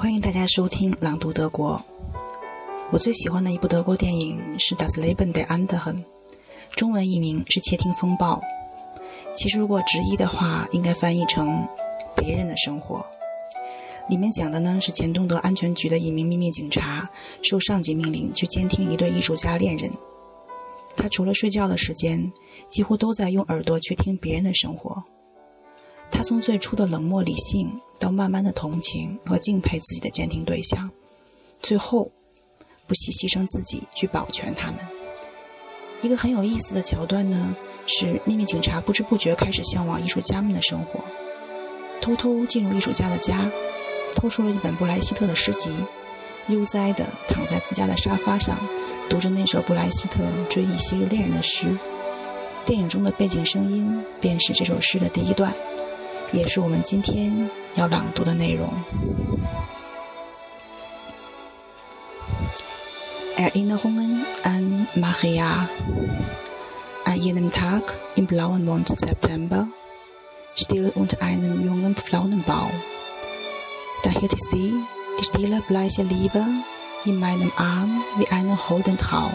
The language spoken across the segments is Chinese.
欢迎大家收听《朗读德国》。我最喜欢的一部德国电影是《Das Leben der Anderen》，中文译名是《窃听风暴》。其实如果直译的话，应该翻译成“别人的生活”。里面讲的呢是前东德安全局的一名秘密警察，受上级命令去监听一对艺术家恋人。他除了睡觉的时间，几乎都在用耳朵去听别人的生活。他从最初的冷漠理性，到慢慢的同情和敬佩自己的监听对象，最后不惜牺牲自己去保全他们。一个很有意思的桥段呢，是秘密警察不知不觉开始向往艺术家们的生活，偷偷进入艺术家的家，偷出了一本布莱希特的诗集，悠哉地躺在自家的沙发上，读着那首布莱希特追忆昔日恋人的诗。电影中的背景声音便是这首诗的第一段。也是我们今天要朗读的内容。Erinnerungen an Maria. An jenem Tag im blauen Mond September, still unter einem jungen Pflaumenbaum. Da hielt ich sie, die stille, bleiche Liebe, in meinem Arm wie einen holden Traum.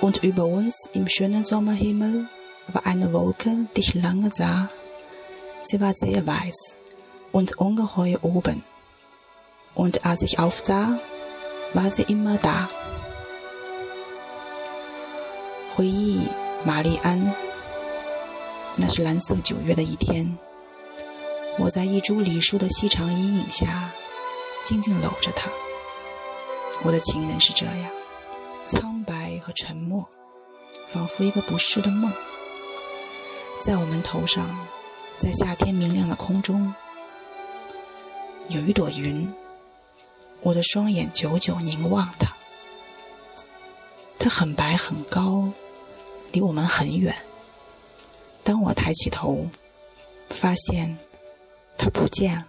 Und über uns im schönen Sommerhimmel war eine Wolke, die ich lange sah Sie war sehr weiß und ungeheuer oben. Und als ich aufsah, war sie immer da. 回忆玛丽安，那是蓝色九月的一天，我在一株梨树的细长阴影下，静静搂着她。我的情人是这样，苍白和沉默，仿佛一个不适的梦，在我们头上。在夏天明亮的空中，有一朵云。我的双眼久久凝望它，它很白很高，离我们很远。当我抬起头，发现它不见了。